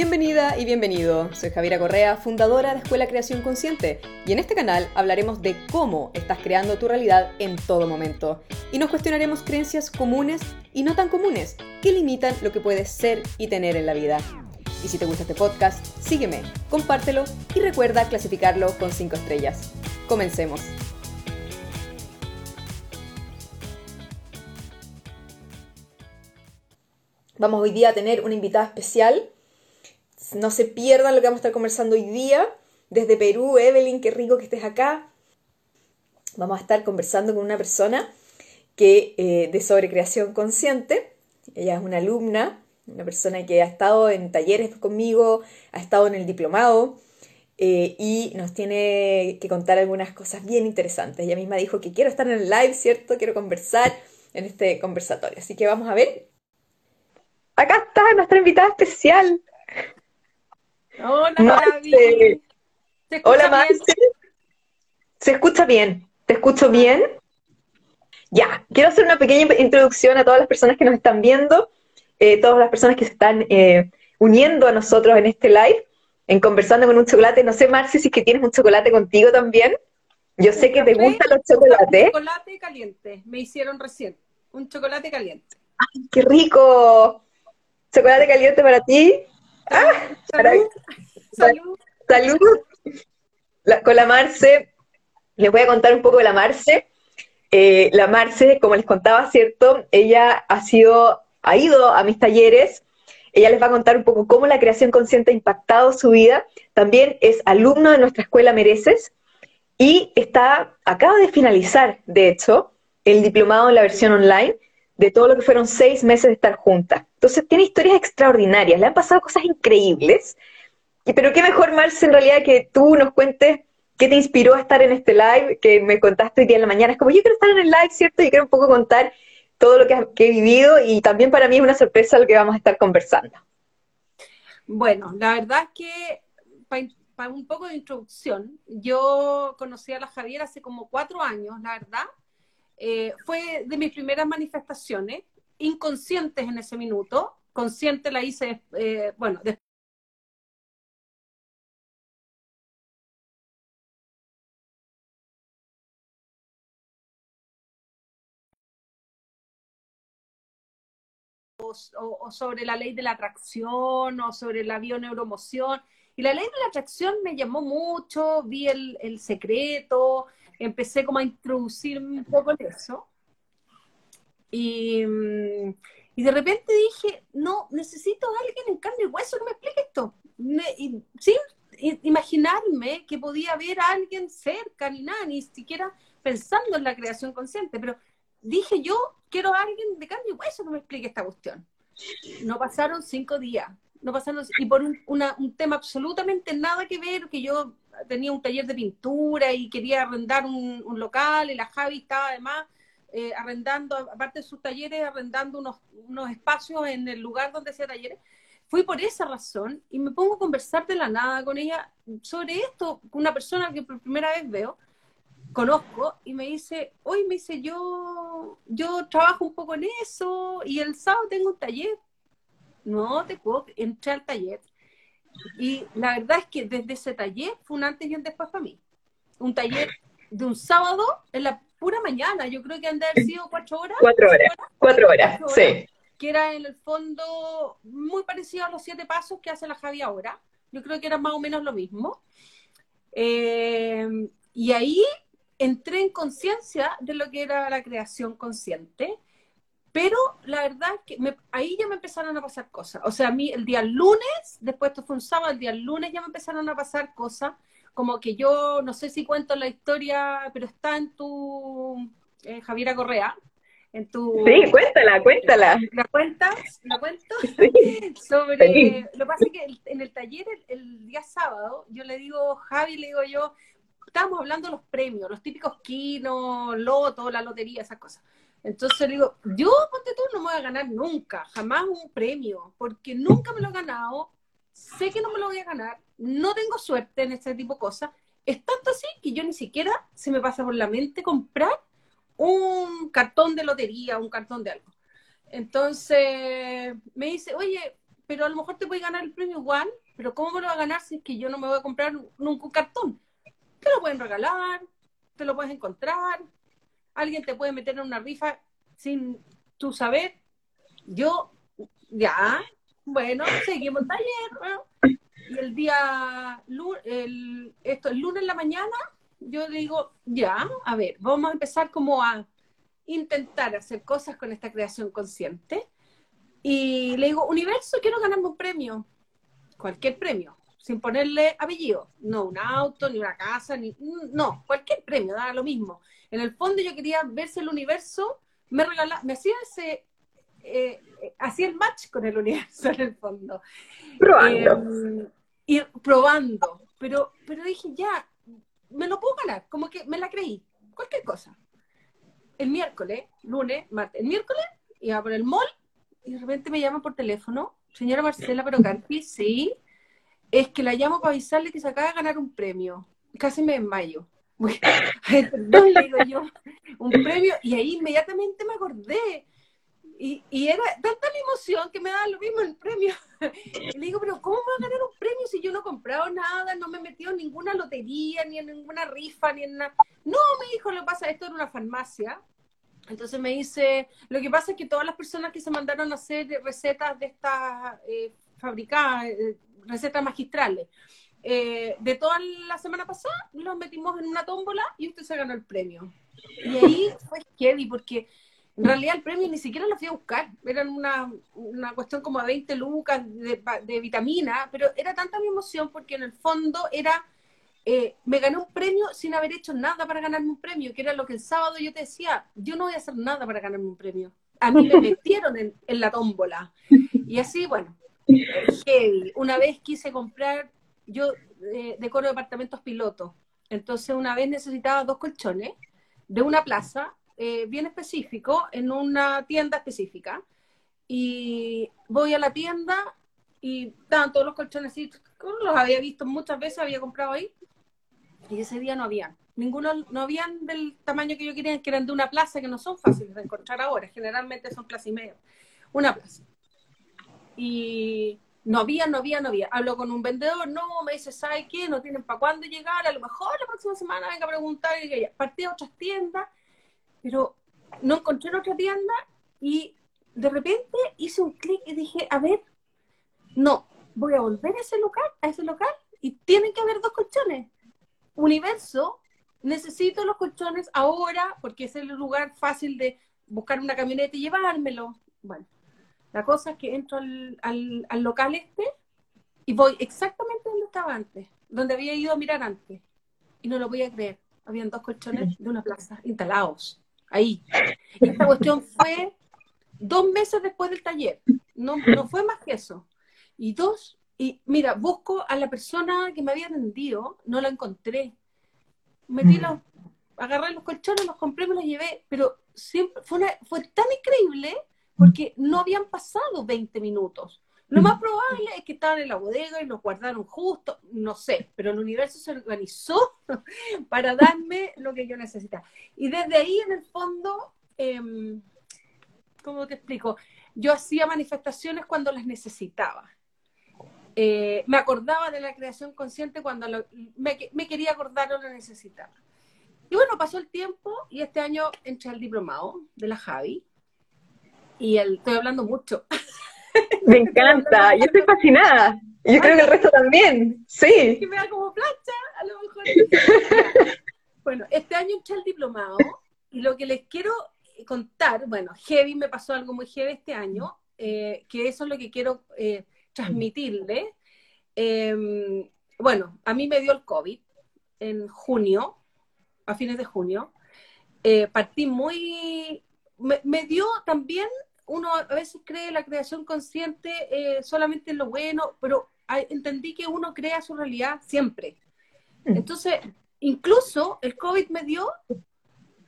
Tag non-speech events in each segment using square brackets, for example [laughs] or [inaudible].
Bienvenida y bienvenido. Soy Javiera Correa, fundadora de Escuela Creación Consciente, y en este canal hablaremos de cómo estás creando tu realidad en todo momento. Y nos cuestionaremos creencias comunes y no tan comunes que limitan lo que puedes ser y tener en la vida. Y si te gusta este podcast, sígueme, compártelo y recuerda clasificarlo con 5 estrellas. Comencemos. Vamos hoy día a tener una invitada especial no se pierdan lo que vamos a estar conversando hoy día. Desde Perú, Evelyn, qué rico que estés acá. Vamos a estar conversando con una persona que eh, de sobrecreación consciente. Ella es una alumna, una persona que ha estado en talleres conmigo, ha estado en el diplomado eh, y nos tiene que contar algunas cosas bien interesantes. Ella misma dijo que quiero estar en el live, ¿cierto? Quiero conversar en este conversatorio. Así que vamos a ver. Acá está nuestra invitada especial. Hola, Marce. Hola, Marce. ¿Se escucha bien? ¿Te escucho bien? Ya, quiero hacer una pequeña introducción a todas las personas que nos están viendo, eh, todas las personas que se están eh, uniendo a nosotros en este live, en Conversando con un Chocolate. No sé, Marce, si es que tienes un chocolate contigo también. Yo sé que te gustan los chocolates. Un chocolate caliente, me hicieron recién. Un chocolate caliente. ¡Ay, qué rico! Chocolate caliente para ti. Salud. Salud. con la Marce, les voy a contar un poco de la Marce. Eh, la Marce, como les contaba, ¿cierto? Ella ha sido, ha ido a mis talleres. Ella les va a contar un poco cómo la creación consciente ha impactado su vida. También es alumno de nuestra escuela Mereces y está, acaba de finalizar, de hecho, el diplomado en la versión online de todo lo que fueron seis meses de estar juntas. Entonces tiene historias extraordinarias, le han pasado cosas increíbles. Pero qué mejor, Marce, en realidad que tú nos cuentes qué te inspiró a estar en este live, que me contaste hoy día en la mañana. Es como, yo quiero estar en el live, ¿cierto? Y quiero un poco contar todo lo que, he vivido y también para mí es una sorpresa lo que vamos a estar conversando. Bueno, la verdad es que para un poco de introducción, yo conocí a la Javier hace como cuatro años, la verdad, eh, fue de mis primeras manifestaciones, inconscientes en ese minuto, consciente la hice, eh, bueno, después o, sobre la ley de la atracción o sobre la bioneuromoción. Y la ley de la atracción me llamó mucho, vi el, el secreto, empecé como a introducirme un poco en eso. Y, mm, y, de repente dije, no, necesito a alguien en carne y hueso que me explique esto. sin imaginarme que podía haber a alguien cerca ni nada, ni siquiera pensando en la creación consciente, pero dije yo, quiero a alguien de carne y hueso que me explique esta cuestión. No pasaron cinco días, no pasaron, y por un, un tema absolutamente nada que ver, que yo tenía un taller de pintura y quería arrendar un, local y la Javi estaba además eh, arrendando, aparte de sus talleres, arrendando unos, unos espacios en el lugar donde hacía talleres. Fui por esa razón y me pongo a conversar de la nada con ella sobre esto, una persona que por primera vez veo, conozco, y me dice, hoy me dice, yo, yo trabajo un poco en eso y el sábado tengo un taller. No te puedo, entré al taller y la verdad es que desde ese taller fue un antes y un después para mí. Un taller de un sábado en la pura mañana, yo creo que han de haber sido cuatro horas. Cuatro horas, cuatro horas, sí. Que era en el fondo muy parecido a los siete pasos que hace la Javi ahora. Yo creo que era más o menos lo mismo. Eh, y ahí entré en conciencia de lo que era la creación consciente pero la verdad es que ahí ya me empezaron a pasar cosas. O sea, a mí el día lunes, después esto fue un sábado, el día lunes ya me empezaron a pasar cosas, como que yo, no sé si cuento la historia, pero está en tu, eh, Javiera Correa, en tu... Sí, cuéntala, cuéntala. [laughs] ¿La cuentas? ¿La cuento? [laughs] Sí. [laughs] Sobre... Lo que pasa es que en el taller, el, día sábado, yo le digo, Javi, le digo yo, estábamos hablando de los premios, los típicos Kino, Loto, la lotería, esas cosas. Entonces digo, yo, ponte tú, no me voy a ganar nunca, jamás un premio, porque nunca me lo he ganado, sé que no me lo voy a ganar, no tengo suerte en este tipo de cosas. Es tanto así que yo ni siquiera se me pasa por la mente comprar un cartón de lotería, un cartón de algo. Entonces me dice, oye, pero a lo mejor te puede ganar el premio igual, pero ¿cómo me lo va a ganar si es que yo no me voy a comprar nunca un cartón? Te lo pueden regalar, te lo puedes encontrar, alguien te puede meter en una rifa sin tu saber. Yo, ya, bueno, seguimos el taller, y el día, el, esto, el lunes en la mañana, yo digo, ya, a ver, vamos a empezar como a intentar hacer cosas con esta creación consciente. Y le digo, universo, quiero ganarme un premio, cualquier premio, sin ponerle apellido, no un auto, ni una casa, ni, no, cualquier premio, da lo mismo. En el fondo yo quería ver si el universo me regalaba, me hacía ese, eh, hacía el match con el universo en el fondo. Probando. Eh, ir probando, pero, pero dije, ya, me lo puedo ganar, como que me la creí, cualquier cosa. El miércoles, lunes, martes, el miércoles iba por el mall y de repente me llama por teléfono, señora Marcela Perocanti, sí, es que la llamo para avisarle que se acaba de ganar un premio. Casi me desmayo. [laughs] Perdón, le digo yo, un premio, y ahí inmediatamente me acordé. Y, y, era tanta mi emoción que me daba lo mismo el premio. Y le digo, pero ¿cómo me va a ganar un premio si yo no he comprado nada, no me he metido en ninguna lotería, ni en ninguna rifa, ni en nada? No, me dijo, lo que pasa, esto era una farmacia. Entonces me dice, lo que pasa es que todas las personas que se mandaron a hacer recetas de estas eh, fabricadas, eh, recetas magistrales, eh, de toda la semana pasada, los metimos en una tómbola y usted se ganó el premio. Y ahí fue heavy porque en realidad el premio ni siquiera lo fui a buscar, era una, una cuestión como a 20 lucas de, de, vitamina, pero era tanta mi emoción porque en el fondo era, eh, me gané un premio sin haber hecho nada para ganarme un premio, que era lo que el sábado yo te decía, yo no voy a hacer nada para ganarme un premio. A mí me [laughs] metieron en, en la tómbola. Y así, bueno, Una vez quise comprar, yo eh, decoro departamentos pilotos, entonces una vez necesitaba dos colchones de una plaza eh, bien específico en una tienda específica. Y voy a la tienda y estaban todos los colchones así, los había visto muchas veces, había comprado ahí. Y ese día no habían. Ninguno, no habían del tamaño que yo quería, que eran de una plaza, que no son fáciles de encontrar ahora. Generalmente son plaza y media. Una plaza. Y no había, no había, no había. Hablo con un vendedor, no, me dice, ¿sabe qué? No tienen para cuándo llegar, a lo mejor la próxima semana venga a preguntar. Y ya, partí a otras tiendas pero no encontré en otra tienda y de repente hice un clic y dije, a ver, no, voy a volver a ese local, a ese local y tienen que haber dos colchones. Universo, necesito los colchones ahora porque es el lugar fácil de buscar una camioneta y llevármelo. Bueno, la cosa es que entro al, al, al local este y voy exactamente donde estaba antes, donde había ido a mirar antes. Y no lo voy a creer. Habían dos colchones de una plaza instalados ahí. Y esta cuestión fue dos meses después del taller, no, no fue más que eso. Y dos, y mira, busco a la persona que me había atendido, no la encontré. Metí mm. los, agarré los colchones, los compré, me los llevé, pero siempre fue, fue tan increíble porque no habían pasado 20 minutos. Lo más probable es que estaban en la bodega y los guardaron justo, no sé, pero el universo se organizó [laughs] para darme lo que yo necesitaba. Y desde ahí, en el fondo, eh, ¿cómo te explico? Yo hacía manifestaciones cuando las necesitaba. Eh, me acordaba de la creación consciente cuando me, me, quería acordar o lo necesitaba. Y bueno, pasó el tiempo y este año entré al diplomado de la Javi. Y el, estoy hablando mucho. [laughs] Me encanta, yo estoy fascinada. Yo creo que el resto también, sí. Que me da como plancha, a lo mejor. [laughs] bueno, este año entré al diplomado y lo que les quiero contar, bueno, heavy me pasó algo muy heavy este año, eh, que eso es lo que quiero eh, transmitirle. Em, bueno, a mí me dio el COVID en junio, a fines de junio. Eh, partí muy... me dio también uno a veces cree la creación consciente eh, solamente en lo bueno, pero entendí que uno crea su realidad siempre. Mm. Entonces, incluso el COVID me dio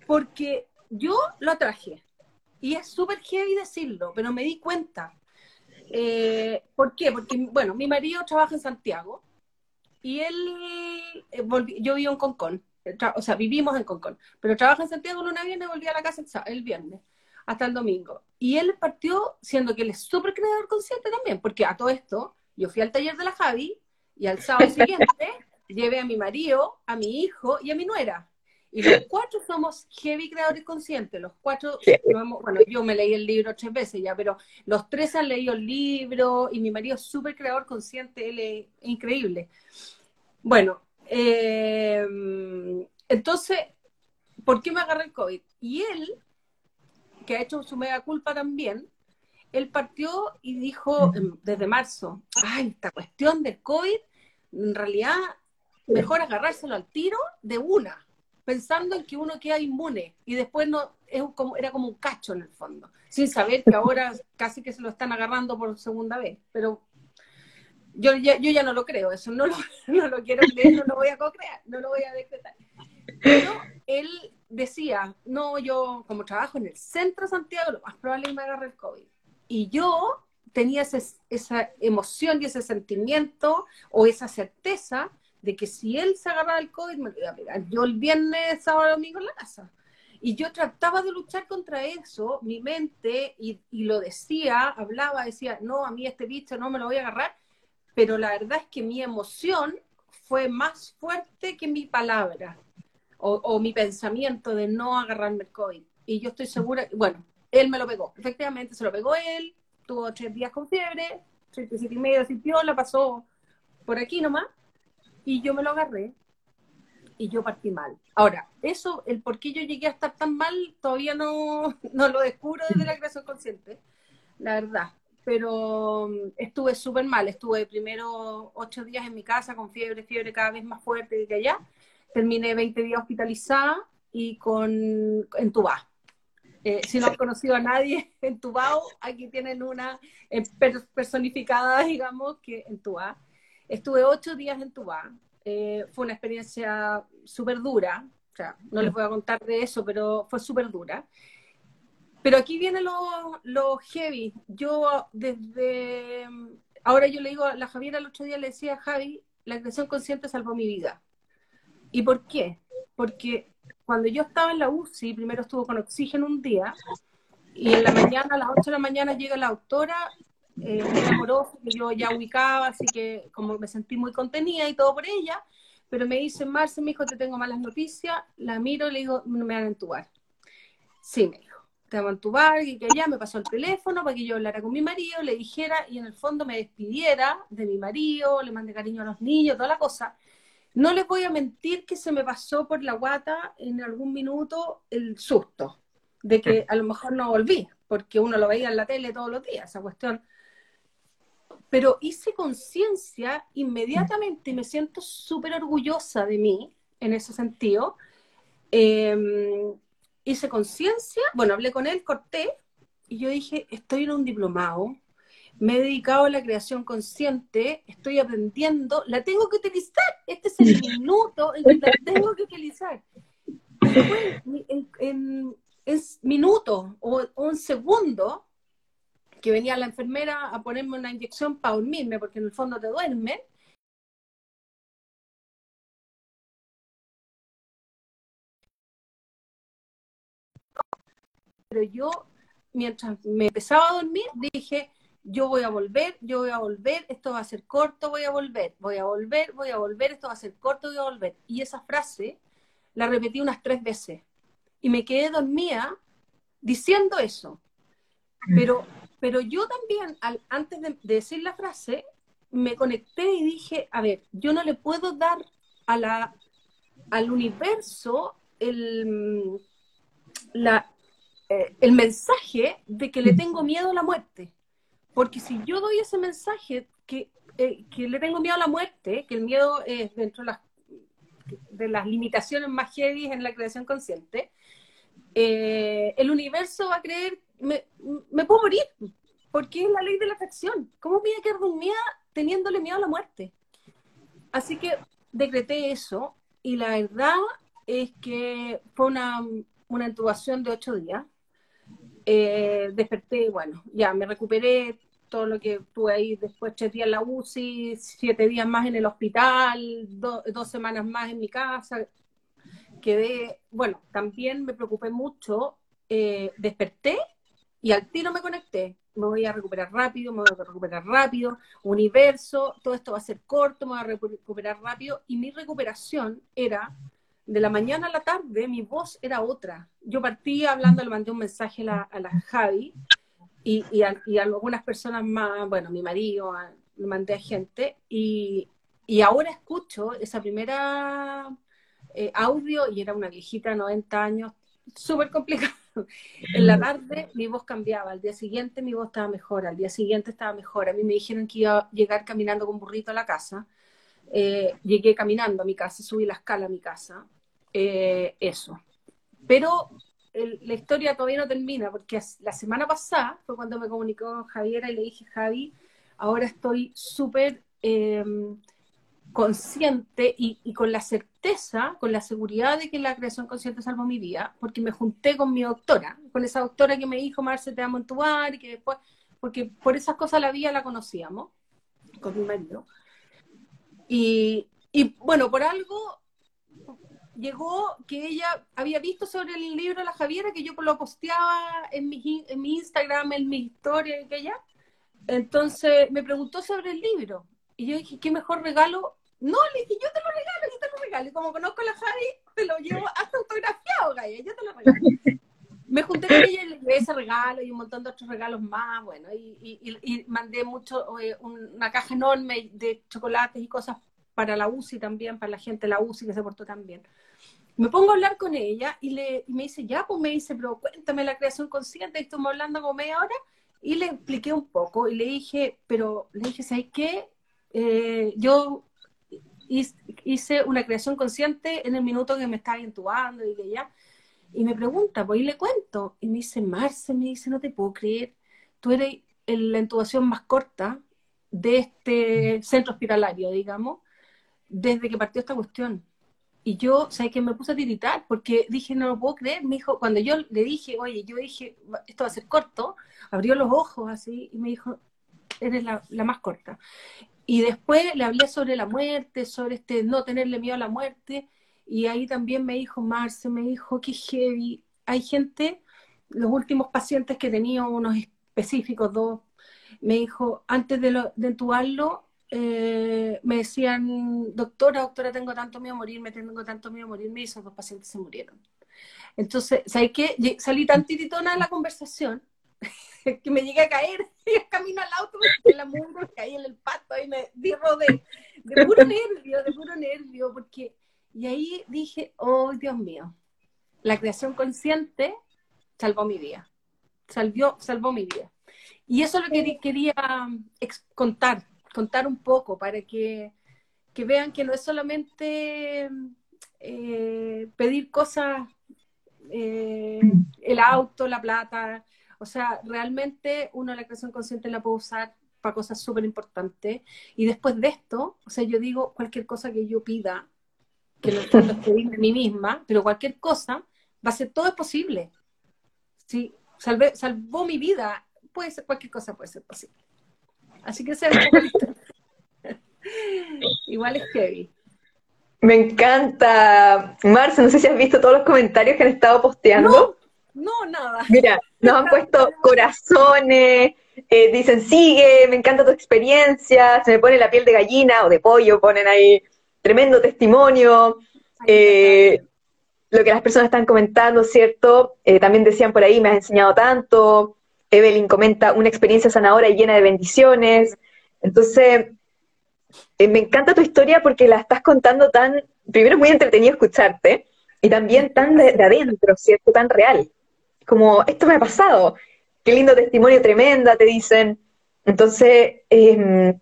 porque yo lo atraje. Y es súper heavy decirlo, pero me di cuenta. Eh, ¿Por qué? Porque, bueno, mi marido trabaja en Santiago y él, eh, yo vivo en Concón, o sea, vivimos en Concón, pero trabaja en Santiago una viernes y volví a la casa el, el viernes. Hasta el domingo. Y él partió siendo que él es súper creador consciente también, porque a todo esto, yo fui al taller de la Javi y al sábado [laughs] siguiente llevé a mi marido, a mi hijo y a mi nuera. Y los cuatro somos heavy creadores conscientes. Los cuatro, bueno, yo me leí el libro tres veces ya, pero los tres han leído el libro y mi marido es súper creador consciente, él es increíble. Bueno, eh, entonces, ¿por qué me agarré el COVID? Y él, que ha hecho su mega culpa también, él partió y dijo desde marzo, ay, esta cuestión del COVID, en realidad, mejor agarrárselo al tiro de una pensando en que uno queda inmune y después no es como, era como un cacho en el fondo, sin saber que ahora casi que se lo están agarrando por segunda vez. Pero yo ya, yo ya no lo creo, eso no lo, [laughs] no lo quiero creer, no lo voy a co-crear, no lo voy a decretar. Pero él decía, no, yo como trabajo en el centro de Santiago, lo más probable es que me agarre el COVID. Y yo tenía esa emoción y ese sentimiento o esa certeza de que si él se agarraba el COVID, me lo iba a pegar. Yo el viernes, sábado, domingo en la casa. Y yo trataba de luchar contra eso, mi mente, y, lo decía, hablaba, decía, no, a mí este bicho no me lo voy a agarrar, pero la verdad es que mi emoción fue más fuerte que mi palabra o, mi pensamiento de no agarrarme el COVID. Y yo estoy segura, bueno, él me lo pegó, efectivamente se lo pegó él, tuvo tres días con fiebre, 37 y medio sintió, la pasó por aquí nomás, y yo me lo agarré y yo partí mal. Ahora, eso, el por qué yo llegué a estar tan mal, todavía no, [laughs] no lo descubro desde la creación consciente, la verdad. Pero mm, estuve súper mal, estuve primero ocho días en mi casa con fiebre, fiebre cada vez más fuerte que allá. Terminé 20 días hospitalizada y con entubada. Eh, si no han conocido a nadie [laughs] entubado, aquí tienen una eh, personificada, [laughs] digamos, que entubada. Estuve ocho días en Tubá. Eh, fue una experiencia súper dura. O sea, no les voy a contar de eso, pero fue súper dura. Pero aquí viene lo, heavy. Yo desde... Ahora yo le digo a la Javiera el otro día, le decía a Javi, la creación consciente salvó mi vida. ¿Y por qué? Porque cuando yo estaba en la UCI, primero estuvo con oxígeno un día, y en la mañana, a las 8 de la mañana, llega la autora eh, muy amoroso, que yo ya ubicaba, así que como me sentí muy contenida y todo por ella, pero me dice, Marce, mi hijo, te tengo malas noticias, la miro y le digo, me van a entubar. Sí, me dijo, te van a entubar, y que ya me pasó el teléfono para que yo hablara con mi marido, le dijera, y en el fondo me despidiera de mi marido, le mandé cariño a los niños, toda la cosa. No les voy a mentir que se me pasó por la guata en algún minuto el susto de que a lo mejor no volví, porque uno lo veía en la tele todos los días, esa cuestión pero hice conciencia inmediatamente y me siento súper orgullosa de mí en ese sentido. Em, hice conciencia, bueno, hablé con él, corté, y yo dije, estoy en un diplomado, me he dedicado a la creación consciente, estoy aprendiendo, la tengo que utilizar, este es el minuto en que la tengo que utilizar. en, en, en minutos o un segundo, que venía la enfermera a ponerme una inyección para dormirme, porque en el fondo te duermen. Pero yo, mientras me empezaba a dormir, dije, yo voy a volver, yo voy a volver, esto va a ser corto, voy a volver, voy a volver, voy a volver, esto va a ser corto, voy a volver. Y esa frase la repetí unas tres veces. Y me quedé dormida diciendo eso. Pero pero yo también, antes de, decir la frase, me conecté y dije, a ver, yo no le puedo dar a la, al universo el, la, eh, el mensaje de que le tengo miedo a la muerte. Porque si yo doy ese mensaje que, eh, que le tengo miedo a la muerte, que el miedo es dentro de las, de las limitaciones más heavy en la creación consciente, eh, el universo va a creer me, me puedo morir, porque es la ley de la atracción. ¿Cómo voy a quedar dormida teniéndole miedo a la muerte? Así que decreté eso y la verdad es que fue una, una intubación de ocho días. Eh, desperté, bueno, ya me recuperé todo lo que tuve ahí después tres días en la UCI, siete días más en el hospital, dos semanas más en mi casa. Quedé, bueno, también me preocupé mucho eh, desperté y al tiro me conecté. Me voy a recuperar rápido, me voy a recuperar rápido, universo, todo esto va a ser corto, me voy a recuperar rápido. Y mi recuperación era, de la mañana a la tarde, mi voz era otra. Yo partí hablando, le mandé un mensaje a la, Javi y, y, a, algunas personas más, bueno, mi marido, le mandé a gente y, y ahora escucho esa primera eh, audio y era una viejita, 90 años, súper complicado. [laughs] En la tarde mi voz cambiaba, al día siguiente mi voz estaba mejor, al día siguiente estaba mejor. A mí me dijeron que iba a llegar caminando con burrito a la casa. Eh, llegué caminando a mi casa, subí la escala a mi casa. Eh, eso. Pero la historia todavía no termina, porque la semana pasada fue cuando me comunicó Javiera y le dije, Javi, ahora estoy súper consciente y, con la certeza, con la seguridad de que la creación consciente salvó mi vida, porque me junté con mi doctora, con esa doctora que me dijo, Marce, te amo en tu bar, y que después, porque por esas cosas la vida la conocíamos, con mi marido. Y, bueno, por algo llegó que ella había visto sobre el libro la Javiera, que yo lo posteaba en mi, en mi Instagram, en mi historia, que ella. Entonces me preguntó sobre el libro. Y yo dije, ¿qué mejor regalo no, le dije, yo te lo regalo, yo te lo regalo. Y como conozco a la Javi, te lo llevo hasta autografiado, Gaya, yo te lo regalo. [laughs] Me junté con ella y le llevé ese regalo y un montón de otros regalos más, bueno, y, mandé mucho, eh, una caja enorme de chocolates y cosas para la UCI también, para la gente de la UCI que se portó también. Me pongo a hablar con ella y, le, me dice, ya, pues me dice, pero cuéntame la creación consciente, y estamos hablando como media hora, y le expliqué un poco y le dije, pero le dije, ¿sabes qué? Eh, yo hice una creación consciente en el minuto que me estaba intubando y que ya. Y me pregunta, pues y le cuento. Y me dice, Marce, me dice, no te puedo creer. Tú eres la intubación más corta de este centro hospitalario, digamos, desde que partió esta cuestión. Y yo, ¿sabes que Me puse a tiritar porque dije, no lo puedo creer. Me dijo, cuando yo le dije, oye, yo dije, esto va a ser corto, abrió los ojos así y me dijo, eres la, la más corta. Y después le hablé sobre la muerte, sobre este no tenerle miedo a la muerte, y ahí también me dijo Marce, me dijo que heavy. Hay gente, los últimos pacientes que tenía, unos específicos, dos, me dijo, antes de, de entubarlo, eh, me decían, doctora, doctora, tengo tanto miedo a morirme, tengo tanto miedo a morirme, y esos dos pacientes se murieron. Entonces, ¿sabes qué? Salí tan tiritona de la conversación [laughs] que me llegué a caer, [laughs] y camino al auto, en la caí en el pato y me di de, de puro nervio, de puro nervio, porque, y ahí dije, oh Dios mío, la creación consciente salvó mi vida, salvó, salvó mi vida. Y eso es lo que quería contar, contar un poco para que, que vean que no es solamente eh, pedir cosas, eh, el auto, la plata, o sea, realmente uno la creación consciente la puede usar para cosas súper importantes. Y después de esto, o sea, yo digo cualquier cosa que yo pida, que no es pedirme a mí misma, pero cualquier cosa, va a ser todo es posible. Si salvé, salvó mi vida, puede ser cualquier cosa, puede ser posible. Así que sea [laughs] Igual es heavy. Me encanta. Marce, no sé si has visto todos los comentarios que han estado posteando. No, nada. Mira, nos han puesto corazones, eh, dicen, sigue, me encanta tu experiencia, se me pone la piel de gallina o de pollo, ponen ahí tremendo testimonio. Eh, lo que las personas están comentando, ¿cierto? Eh, también decían por ahí, me has enseñado tanto. Evelyn comenta, una experiencia sanadora y llena de bendiciones. Entonces, me encanta tu historia porque la estás contando tan, primero es muy entretenido escucharte, y también tan de adentro, ¿cierto? Tan real como, esto me ha pasado, qué lindo testimonio tremenda, te dicen. Entonces, em,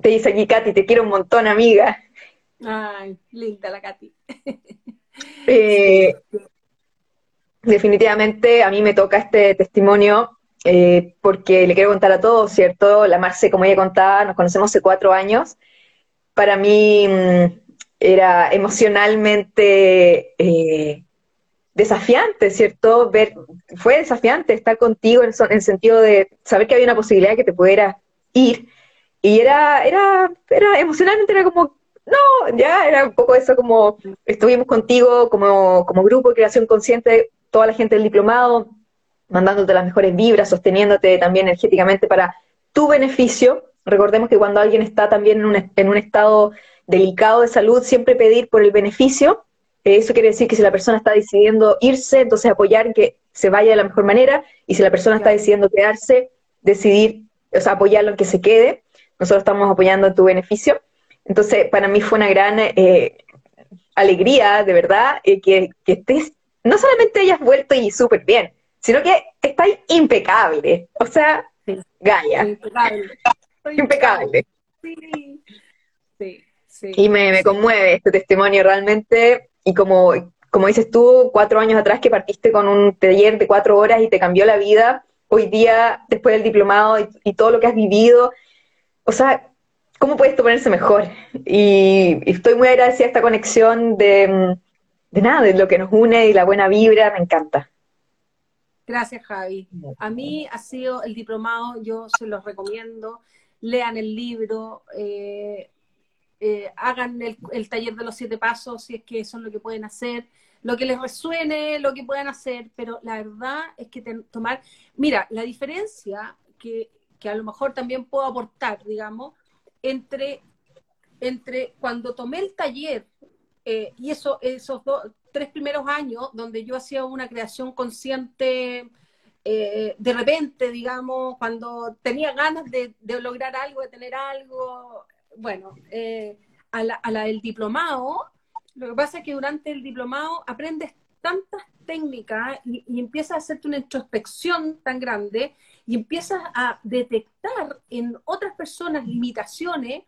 te dice aquí Katy, te quiero un montón, amiga. Ay, linda la Katy. Eh, definitivamente a mí me toca este testimonio eh, porque le quiero contar a todos, ¿cierto? La Marce, como ella contaba, nos conocemos hace cuatro años. Para mí mm, era emocionalmente eh, desafiante, ¿cierto? Ver, fue desafiante estar contigo en, el sentido de saber que había una posibilidad que te pudiera ir. Y era, era, era emocionalmente, era como, no, ya era un poco eso como, estuvimos contigo como, como grupo de creación consciente, toda la gente del diplomado, mandándote las mejores vibras, sosteniéndote también energéticamente para tu beneficio. Recordemos que cuando alguien está también en un, en un estado delicado de salud, siempre pedir por el beneficio. Eso quiere decir que si la persona está decidiendo irse, entonces apoyar que se vaya de la mejor manera, y si la persona está decidiendo quedarse, decidir, o sea, apoyarlo en que se quede. Nosotros estamos apoyando en tu beneficio. Entonces, para mí fue una gran eh, alegría, de verdad, eh, que, que, estés, no solamente hayas vuelto y súper bien, sino que estáis impecable. O sea, Gaia. Impecable. [laughs] impecable. Sí. sí. Sí. Y me, me, conmueve este testimonio realmente. Y como, como dices tú, cuatro años atrás que partiste con un taller de cuatro horas y te cambió la vida, hoy día, después del diplomado y, y todo lo que has vivido, o sea, ¿cómo puedes ponerse mejor? Y, estoy muy agradecida a esta conexión de, de nada, de lo que nos une y la buena vibra, me encanta. Gracias, Javi. A mí ha sido el diplomado, yo se los recomiendo. Lean el libro, eh, eh, hagan el, taller de los siete pasos si es que son lo que pueden hacer, lo que les resuene, lo que puedan hacer, pero la verdad es que tomar, mira, la diferencia que, que a lo mejor también puedo aportar, digamos, entre, entre cuando tomé el taller eh, y eso, esos dos, tres primeros años donde yo hacía una creación consciente, eh, de repente, digamos, cuando tenía ganas de, lograr algo, de tener algo, bueno, eh, a, la, del diplomado, lo que pasa es que durante el diplomado aprendes tantas técnicas y, y empiezas a hacerte una introspección tan grande y empiezas a detectar en otras personas limitaciones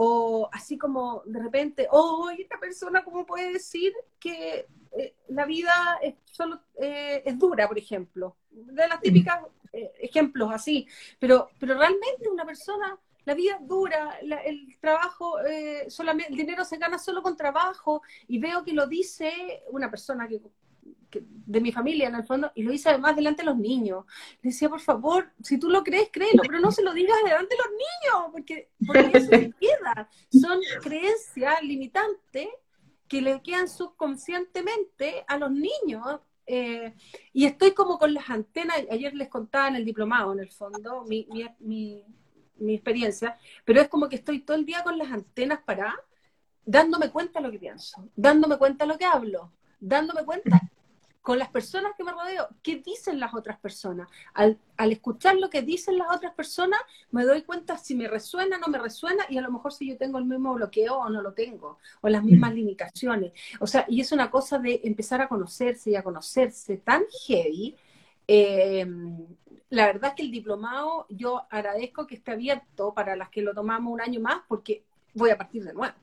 o así como de repente, oh, esta persona cómo puede decir que eh, la vida es solo eh, es dura, por ejemplo, de las típicas eh, ejemplos así, pero pero realmente una persona la vida es dura, el trabajo, solamente, el dinero se gana solo con trabajo, y veo que lo dice una persona que de mi familia en el fondo, y lo hice además delante de los niños. Le decía, por favor, si tú lo crees, créelo, pero no se lo digas delante de los niños, porque, porque eso se [laughs] queda. Son creencias limitantes que le quedan subconscientemente a los niños. Eh, y estoy como con las antenas, ayer les contaba en el diplomado, en el fondo, mi, mi, mi, mi experiencia, pero es como que estoy todo el día con las antenas para dándome cuenta de lo que pienso, dándome cuenta de lo que hablo, dándome cuenta con las personas que me rodeo, ¿qué dicen las otras personas? Al, escuchar lo que dicen las otras personas, me doy cuenta si me resuena o no me resuena y a lo mejor si yo tengo el mismo bloqueo o no lo tengo, o las mismas limitaciones. O sea, y es una cosa de empezar a conocerse y a conocerse tan heavy. Em, la verdad es que el diplomado yo agradezco que esté abierto para las que lo tomamos un año más porque voy a partir de nuevo.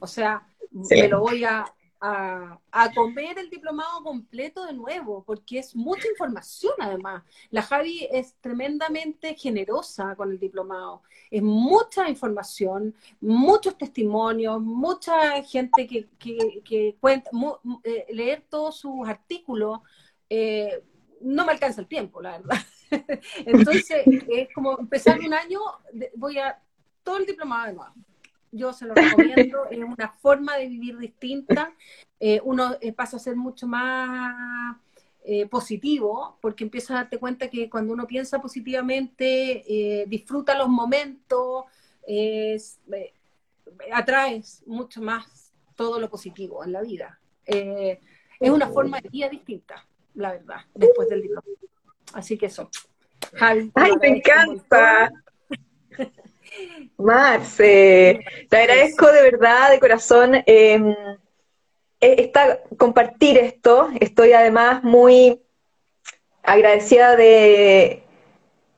O sea, me lo voy a, a, comer el diplomado completo de nuevo, porque es mucha información además. La Javi es tremendamente generosa con el diplomado. Es mucha información, muchos testimonios, mucha gente que, que, cuenta, eh, leer todos sus artículos. Eh, no me alcanza el tiempo, la verdad. [laughs] Entonces, es como empezar un año, voy a todo el diplomado de nuevo yo se lo recomiendo, es una forma de vivir distinta, eh, uno eh, pasa a ser mucho más eh, positivo, porque empieza a darte cuenta que cuando uno piensa positivamente, disfruta los momentos, atraes mucho más todo lo positivo en la vida. es una forma de vida distinta, la verdad, después del diploma. Así que eso. ¡Ay, me encanta! [laughs] Marce, te agradezco de verdad, de corazón, em, e, compartir esto. Estoy además muy agradecida de,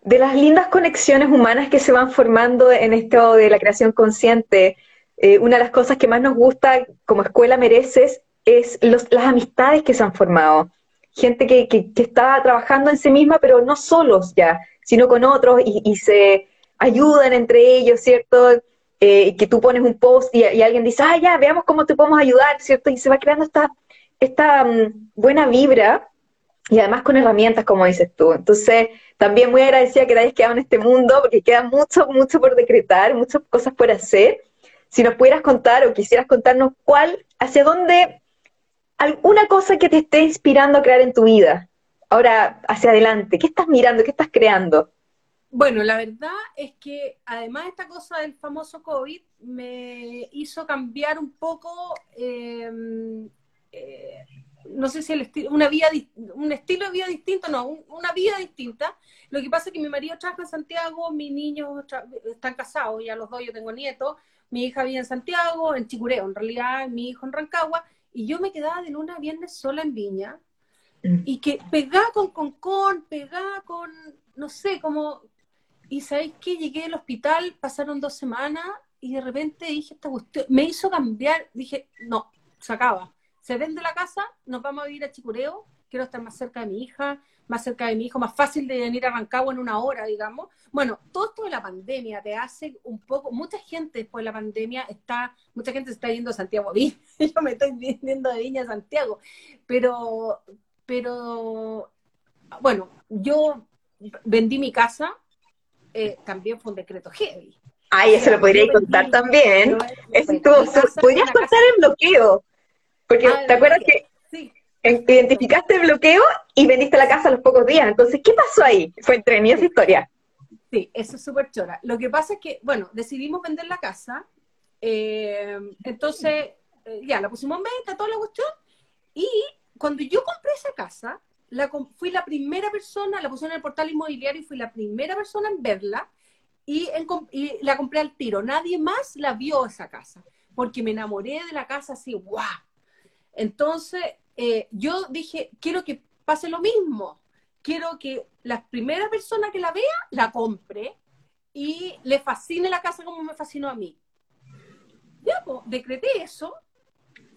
de las lindas conexiones humanas que se van formando en esto de la creación consciente. Eh, una de las cosas que más nos gusta como escuela mereces es las amistades que se han formado. Gente que, que, está trabajando en sí misma, pero no solos ya, sino con otros y se ayudan entre ellos, ¿cierto? Eh, que tú pones un post y, alguien dice, ah, ya, veamos cómo te podemos ayudar, ¿cierto? Y se va creando esta, esta mm, buena vibra y además con herramientas, como dices tú. Entonces, también muy agradecida que te hayas quedado en este mundo, porque queda mucho, mucho por decretar, muchas cosas por hacer. Si nos pudieras contar o quisieras contarnos cuál, hacia dónde, alguna cosa que te esté inspirando a crear en tu vida, ahora hacia adelante? ¿Qué estás mirando? ¿Qué estás creando? Bueno, la verdad es que además esta cosa del famoso COVID me hizo cambiar un poco, em, eh, no sé si el estilo, una vida, un estilo de vida distinto, no, una vida distinta. Lo que pasa es que mi marido trabaja en Santiago, mis niños están casados, ya los dos yo tengo nietos, mi hija vive en Santiago, en Chicureo, en realidad mi hijo en Rancagua, y yo me quedaba de luna a viernes sola en Viña, mm. y que pegaba con con, pegaba con, no sé, como y sabéis que llegué al hospital, pasaron dos semanas y de repente dije esta cuestión, me hizo cambiar, dije, no, se acaba. Se vende la casa, nos vamos a vivir a Chicureo, quiero estar más cerca de mi hija, más cerca de mi hijo, más fácil de venir a Rancagua en una hora, digamos. Bueno, todo esto de la pandemia te hace un poco, mucha gente después de la pandemia está, mucha gente se está yendo a Santiago Viña, [laughs] yo me estoy viendo de Viña a Santiago, pero, pero, bueno, yo vendí mi casa eh, también fue un decreto heavy. Ay, eso lo podría contar también. podrías contar el bloqueo. Porque ah, te acuerdas que identificaste el bloqueo y vendiste la casa a los pocos días. Entonces, ¿qué pasó ahí? Fue entre mí esa historia. Sí, eso es súper chora. Lo que pasa es que, bueno, decidimos vender la casa. Eh, entonces, eh, ya, la pusimos en venta, toda la cuestión. Y cuando yo compré esa casa, fui la primera persona, la puse en el portal inmobiliario y fui la primera persona en verla y, la compré al tiro. Nadie más la vio esa casa, porque me enamoré de la casa así, ¡guau! Entonces, eh, yo dije, quiero que pase lo mismo. Quiero que la primera persona que la vea, la compre y le fascine la casa como me fascinó a mí. Ya, pues, decreté eso,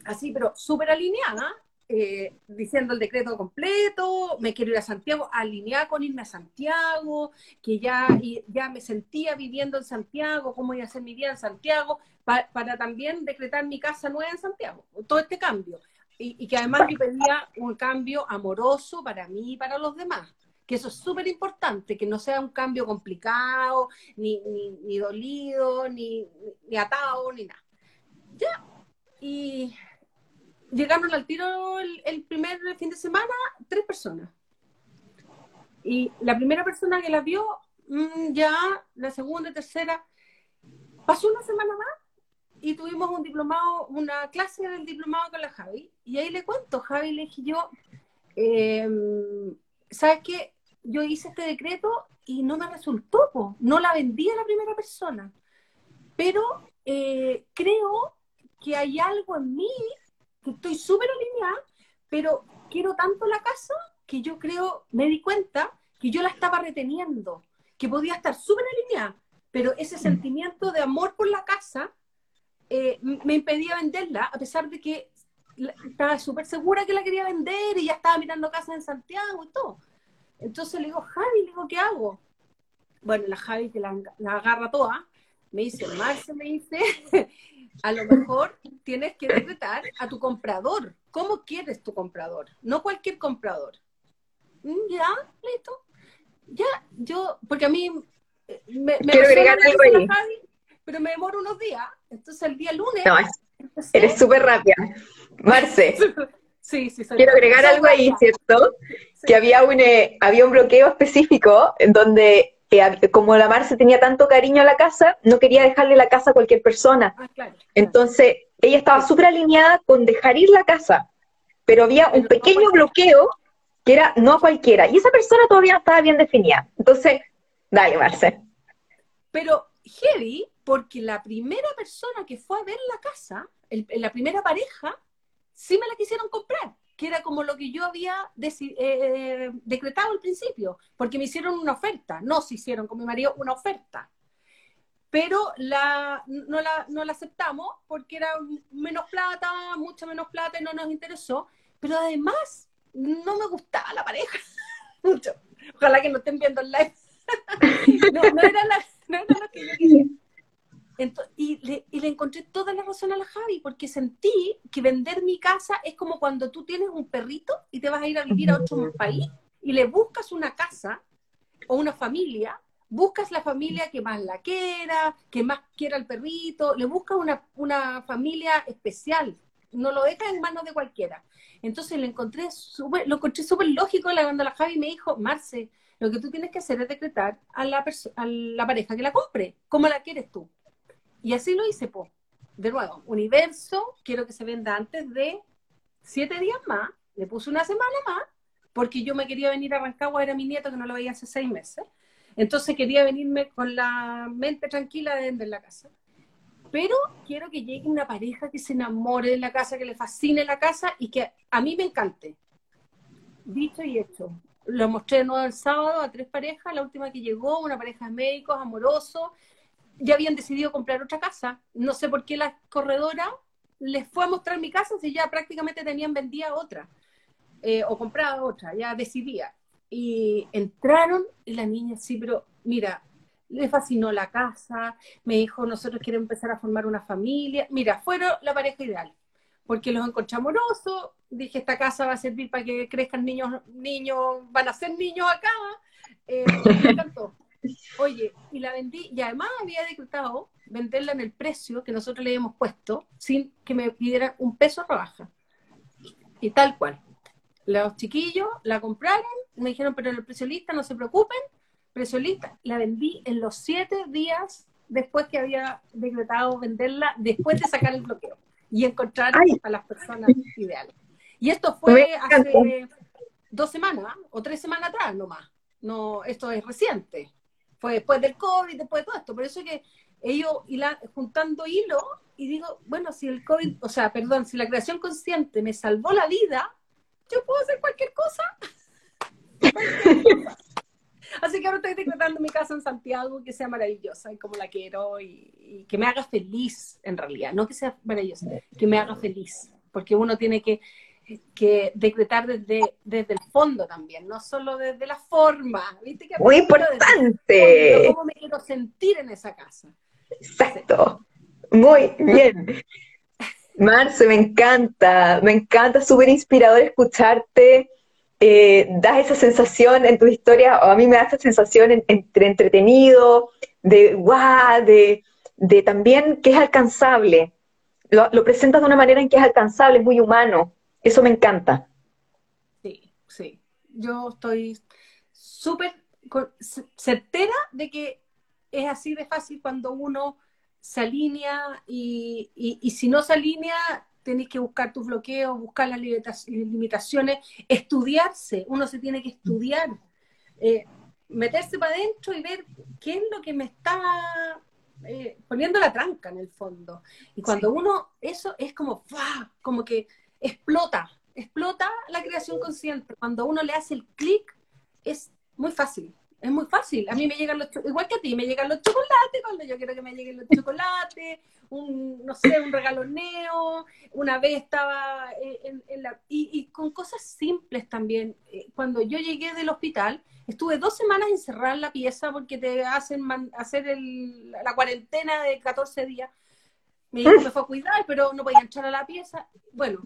así, pero súper alineada, eh, diciendo el decreto completo, me quiero ir a Santiago, alinear con irme a Santiago, que ya, ya me sentía viviendo en Santiago, cómo iba a ser mi vida en Santiago, para también decretar mi casa nueva en Santiago, todo este cambio. Y, que además yo pedía un cambio amoroso para mí y para los demás que eso es súper importante, que no sea un cambio complicado, ni, ni, ni dolido, ni, ni, atado, ni nada. Ya, y llegaron al tiro el, primer fin de semana tres personas. Y la primera persona que la vio, mm, ya, la segunda, tercera, pasó una semana más y tuvimos un diplomado, una clase del diplomado con la Javi. Y ahí le cuento, Javi le dije yo, em, ¿sabes qué? Yo hice este decreto y no me resultó, no la vendí a la primera persona. Pero eh, creo que hay algo en mí que estoy súper alineada, pero quiero tanto la casa que yo creo, me di cuenta que yo la estaba reteniendo, que podía estar súper alineada, pero ese mm. sentimiento de amor por la casa eh, me impedía venderla, a pesar de que estaba súper segura que la quería vender y ya estaba mirando casas en Santiago y todo. Entonces le digo, Javi, le digo, ¿qué hago? Bueno, la Javi que la, la agarra toda, me dice, Marce, me dice, a lo mejor tienes que decretar a tu comprador. ¿Cómo quieres tu comprador? No cualquier comprador. Mm, ya, listo. Ya, yo, porque a mí eh, me, Quiero agregar algo ahí. pero me demoro unos días. Entonces el día lunes. eres súper rápida. Marce. [laughs] sí, sí, Quiero agregar algo ahí, ¿cierto? Que había un, eh, había un bloqueo específico en donde como la Marce tenía tanto cariño a la casa, no quería dejarle la casa a cualquier persona. Ah, Entonces, ella estaba súper alineada con dejar ir la casa, pero había un pequeño bloqueo que era no a cualquiera, y esa persona todavía no estaba bien definida. Entonces, dale, Marce. Pero heavy, porque la primera persona que fue a ver la casa, la primera pareja, sí me la quisieron comprar que era como lo que yo había eh, decretado al principio, porque me hicieron una oferta, no se hicieron con mi marido una oferta. Pero la, no, la, no la aceptamos porque era menos plata, mucha menos plata y no nos interesó. Pero además, no me gustaba la pareja [laughs] mucho. Ojalá que no estén viendo el live. [laughs] no, no, era la, no era lo que yo quería y, le, y, le, encontré toda la razón a la Javi, porque sentí que vender mi casa es como cuando tú tienes un perrito y te vas a ir a vivir a otro país y le buscas una casa o una familia, buscas la familia que más la quiera, que más quiera el perrito, le buscas una, una familia especial, no lo deja en manos de cualquiera. Entonces lo encontré súper, lo encontré súper lógico cuando la Javi me dijo, Marce, lo que tú tienes que hacer es decretar a la, a la pareja que la compre, como la quieres tú. Y así lo hice, po. De nuevo, universo, quiero que se venda antes de siete días más, le puse una semana más, porque yo me quería venir a Rancagua, era mi nieto que no lo veía hace seis meses. Entonces quería venirme con la mente tranquila de vender la casa. Pero quiero que llegue una pareja que se enamore de la casa, que le fascine la casa y que a mí me encante. Dicho y hecho. Lo mostré de nuevo el sábado a tres parejas, la última que llegó, una pareja de médicos, amorosos, ya habían decidido comprar otra casa. No sé por qué la corredora les fue a mostrar mi casa si ya prácticamente tenían vendida otra eh, o comprada otra, ya decidía. Y entraron la niña sí, pero mira, le fascinó la casa, me dijo, nosotros queremos empezar a formar una familia. Mira, fueron la pareja ideal, porque los encontré amorosos, dije, esta casa va a servir para que crezcan niños, niños, van a ser niños acá. Eh, me encantó. Oye, y la vendí, y además había decretado venderla en el precio que nosotros le habíamos puesto, sin que me pidieran un peso rebaja. Y tal cual. Los chiquillos la compraron, me dijeron, pero el precio lista, no se preocupen, precio lista. La vendí en los siete días después que había decretado venderla, después de sacar el bloqueo y encontrar a las personas ideales. Y esto fue hace dos semanas o tres semanas atrás nomás. No, esto es reciente. Fue después del COVID, después de todo esto. Por eso es que ellos juntando hilo y digo, bueno, si el COVID, o sea, perdón, si la creación consciente me salvó la vida, yo puedo hacer cualquier cosa. [laughs] Así que ahora estoy decretando mi casa en Santiago que sea maravillosa y como la quiero y, que me haga feliz en realidad, no que sea maravillosa, que me haga feliz, porque uno tiene que que decretar desde, desde el fondo también, no solo desde la forma. ¿Viste que Muy importante. ¿Cómo me quiero sentir en esa casa? Exacto. Muy bien. Marce, me encanta, me encanta, súper inspirador escucharte. Eh, das esa sensación en tu historia, o a mí me da esa sensación entre entretenido, de guau, de, de, también que es alcanzable. Lo, lo presentas de una manera en que es alcanzable, es muy humano. Eso me encanta. Sí, sí. Yo estoy súper certera de que es así de fácil cuando uno se alinea y, y, si no se alinea, tenéis que buscar tus bloqueos, buscar las limitaciones, estudiarse, uno se tiene que estudiar, eh, meterse para adentro y ver qué es lo que me está eh, poniendo la tranca en el fondo. Y cuando uno, eso es como, como que explota, explota la creación consciente. Cuando uno le hace el clic, es muy fácil, es muy fácil. A mí me llegan los, igual que a ti, me llegan los chocolates cuando yo quiero que me lleguen los [laughs] chocolates, un, no sé, un regaloneo. Una vez estaba en, la, y, con cosas simples también. Eh, cuando yo llegué del hospital, estuve dos semanas encerrada en la pieza porque te hacen hacer la cuarentena de 14 días mi hijo me fue a cuidar, pero no podía entrar a la pieza. Bueno,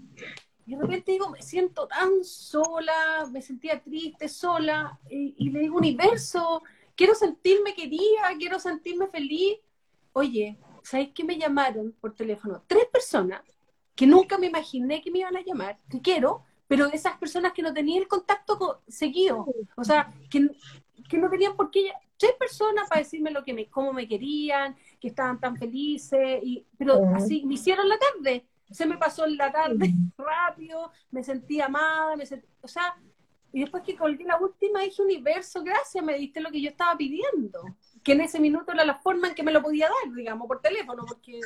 y de repente digo, me siento tan sola, me sentía triste, sola, y, le digo, universo, quiero sentirme querida, quiero sentirme feliz. Oye, ¿sabes qué me llamaron por teléfono? Tres personas que nunca me imaginé que me iban a llamar, que quiero, pero esas personas que no tenían el contacto seguido, o sea, que, que no tenían por qué, tres personas para decirme lo que me, cómo me querían, que estaban tan felices, y, pero así me hicieron la tarde. Se me pasó la tarde [laughs] rápido, me sentí amada, me o sea, y después que colgué la última dije, universo, gracias, me diste lo que yo estaba pidiendo. Que en ese minuto era la forma en que me lo podía dar, digamos, por teléfono, porque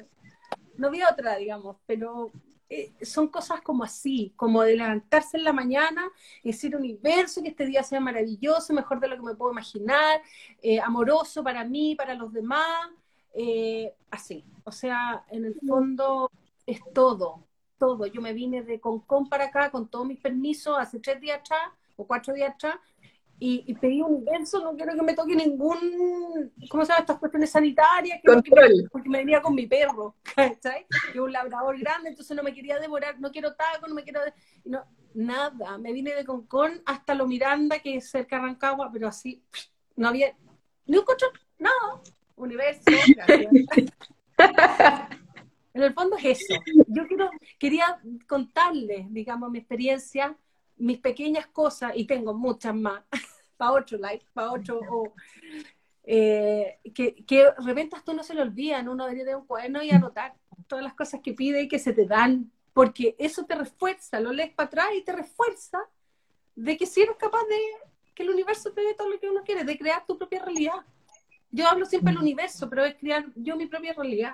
no había otra, digamos, pero eh, son cosas como así, como de levantarse en la mañana y decir universo, que este día sea maravilloso, mejor de lo que me puedo imaginar, eh, amoroso para mí, para los demás, eh, así. O sea, en el fondo es todo, todo. Yo me vine de Concón para acá con todos mis permisos hace tres días atrás o cuatro días atrás y, pedí un universo, no quiero que me toque ningún, ¿cómo se llama? Estas cuestiones sanitarias, porque me venía con mi perro. [laughs] Que es un labrador grande, entonces no me quería devorar, no quiero taco, no me quiero... No, nada, me vine de Concón hasta Lo Miranda, que es cerca de Rancagua, pero así, no había ni un coche, nada, universo, gracias. [laughs] En el fondo es eso. Yo quiero, quería contarles, digamos, mi experiencia, mis pequeñas cosas, y tengo muchas más, [laughs] para otro live, para otro, eh, que, que de repente no se le olvidan, uno debería tener un cuaderno y anotar todas las cosas que pide y que se te dan, porque eso te refuerza, lo lees para atrás y te refuerza de que si eres capaz de que el universo te dé todo lo que uno quiere, de crear tu propia realidad. Yo hablo siempre del universo, pero es crear yo mi propia realidad.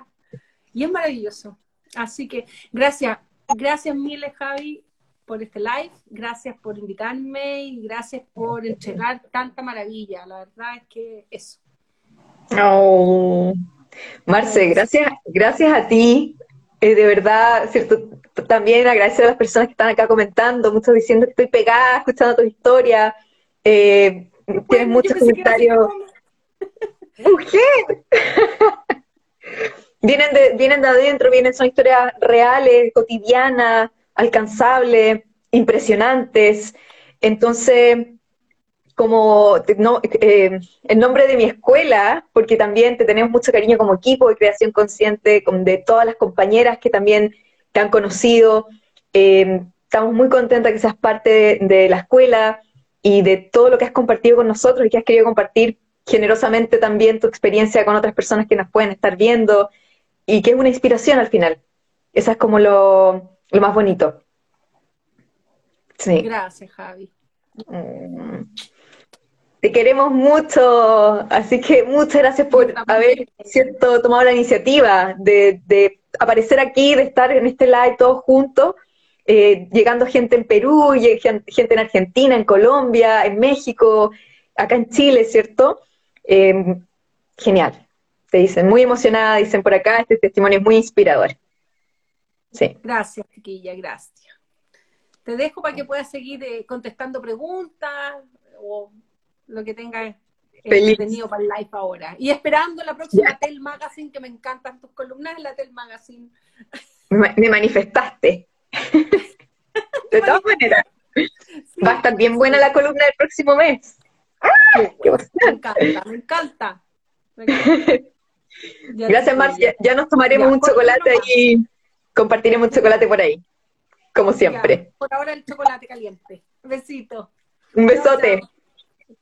Y es maravilloso. Así que gracias, gracias miles Javi por este live, gracias por invitarme y gracias por entregar tanta maravilla. La verdad es que eso. Oh. Marce, gracias, gracias a ti. Eh, de verdad, cierto, también agradecer a las personas que están acá comentando, muchos diciendo que estoy pegada, escuchando tu historia. Eh, tienes muchos comentarios. ¡Mujer! [laughs] vienen, de, vienen de adentro, vienen, son historias reales, cotidianas, alcanzables, impresionantes. Entonces, como no, eh, en nombre de mi escuela, porque también te tenemos mucho cariño como equipo de creación consciente, de todas las compañeras que también te han conocido. Eh, estamos muy contentas que seas parte de, la escuela y de todo lo que has compartido con nosotros y que has querido compartir generosamente también tu experiencia con otras personas que nos pueden estar viendo y que es una inspiración al final. Esa es como lo, lo más bonito. Sí. Gracias, Javi. Mm. Te queremos mucho, así que muchas gracias por haber cierto, tomado la iniciativa de, aparecer aquí, de estar en este live todos juntos, eh, llegando gente en Perú, gente en Argentina, en Colombia, en México, acá en Chile, ¿cierto? Em, genial, te dicen, muy emocionada, dicen por acá, este testimonio es muy inspirador. Sí. Gracias, chiquilla, gracias. Te dejo para que puedas seguir eh, contestando preguntas o lo que tenga tenido para el live ahora. Y esperando la próxima Tel Magazine, que me encantan tus columnas en la Tel Magazine. Me, manifestaste. [laughs] de todas maneras. Va a estar bien buena la columna del próximo mes. Me encanta, me encanta. Gracias, Marcia. Ya nos tomaremos un chocolate y compartiremos un chocolate por ahí. Como siempre. por ahora el chocolate caliente. Besito. Un besote.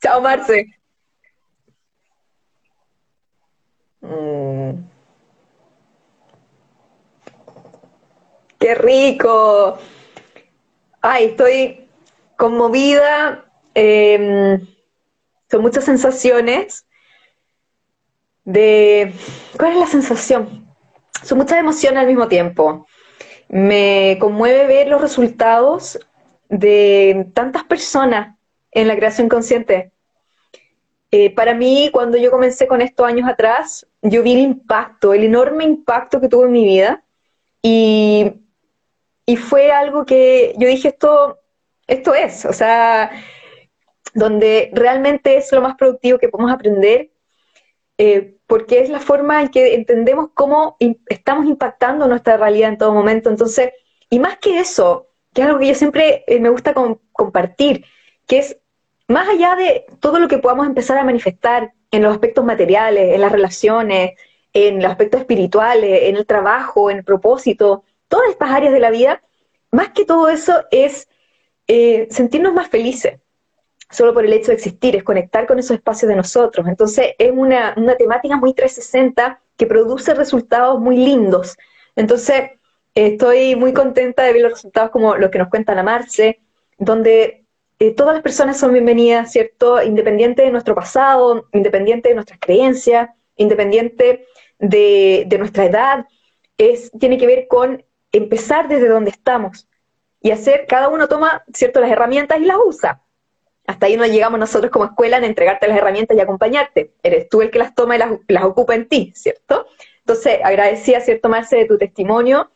Chao, Marce. Mm. ¡Qué rico! Ay, estoy conmovida. Em, son muchas sensaciones de... ¿Cuál es la sensación? Son muchas emociones al mismo tiempo. Me conmueve ver los resultados de tantas personas en la creación consciente. Eh, para mí, cuando yo comencé con esto años atrás, yo vi el impacto, el enorme impacto que tuvo en mi vida y, y fue algo que yo dije, esto, esto es, o sea, donde realmente es lo más productivo que podemos aprender, eh, porque es la forma en que entendemos cómo estamos impactando nuestra realidad en todo momento. Entonces, y más que eso, que es algo que yo siempre eh, me gusta compartir, que es más allá de todo lo que podamos empezar a manifestar en los aspectos materiales, en las relaciones, en los aspectos espirituales, en el trabajo, en el propósito, todas estas áreas de la vida, más que todo eso es eh, sentirnos más felices, solo por el hecho de existir, es conectar con esos espacios de nosotros. Entonces es una, una temática muy 360 que produce resultados muy lindos. Entonces estoy muy contenta de ver los resultados como los que nos cuenta la Marce, donde eh, todas las personas son bienvenidas, ¿cierto? Independiente de nuestro pasado, independiente de nuestras creencias, independiente de, nuestra edad, es, tiene que ver con empezar desde donde estamos y hacer, cada uno toma, ¿cierto?, las herramientas y las usa. Hasta ahí no llegamos nosotros como escuela en entregarte las herramientas y acompañarte. Eres tú el que las toma y las, ocupa en ti, ¿cierto? Entonces, agradecía, ¿cierto, Marce, de tu testimonio.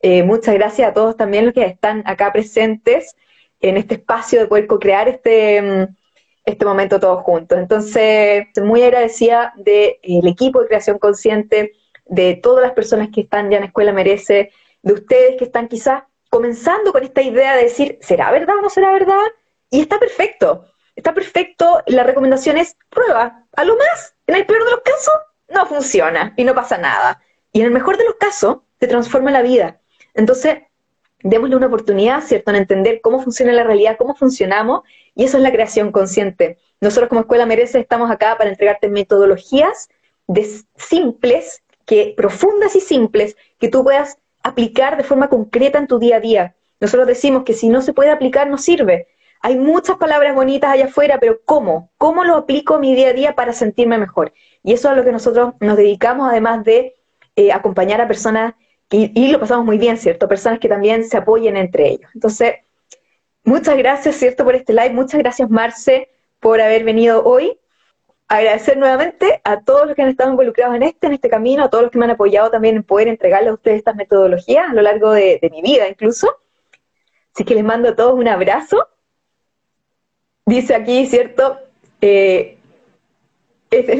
Eh, muchas gracias a todos también los que están acá presentes en este espacio de poder co-crear este, mm, este momento todos juntos. Entonces, muy agradecida del equipo de creación consciente, de todas las personas que están ya en Escuela Merece, de ustedes que están quizás comenzando con esta idea de decir, ¿será verdad o no será verdad? Y está perfecto, está perfecto. La recomendación es prueba. A lo más, en el peor de los casos, no funciona y no pasa nada. Y en el mejor de los casos, te transforma la vida. Entonces, démosle una oportunidad, ¿cierto?, en entender cómo funciona la realidad, cómo funcionamos, y eso es la creación consciente. Nosotros como Escuela Merece estamos acá para entregarte metodologías de simples, que profundas y simples, que tú puedas aplicar de forma concreta en tu día a día. Nosotros decimos que si no se puede aplicar, no sirve. Hay muchas palabras bonitas allá afuera, pero ¿cómo? ¿Cómo lo aplico mi día a día para sentirme mejor? Y eso es a lo que nosotros nos dedicamos, además de eh, acompañar a personas, y, lo pasamos muy bien, ¿cierto? Personas que también se apoyen entre ellos. Entonces, muchas gracias, ¿cierto? Por este live. Muchas gracias, Marce, por haber venido hoy. Agradecer nuevamente a todos los que han estado involucrados en este, en este camino, a todos los que me han apoyado también en poder entregarle a ustedes estas metodologías a lo largo de mi vida incluso. Así que les mando a todos un abrazo dice aquí, ¿cierto? Eh,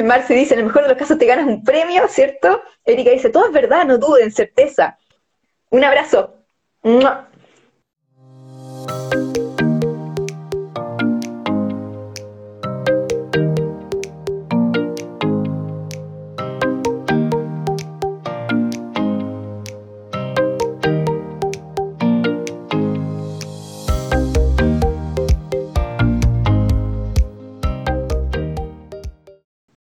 Marce dice, en el mejor de los casos te ganas un premio, ¿cierto? Erika dice, todo es verdad, no duden, certeza. Un abrazo.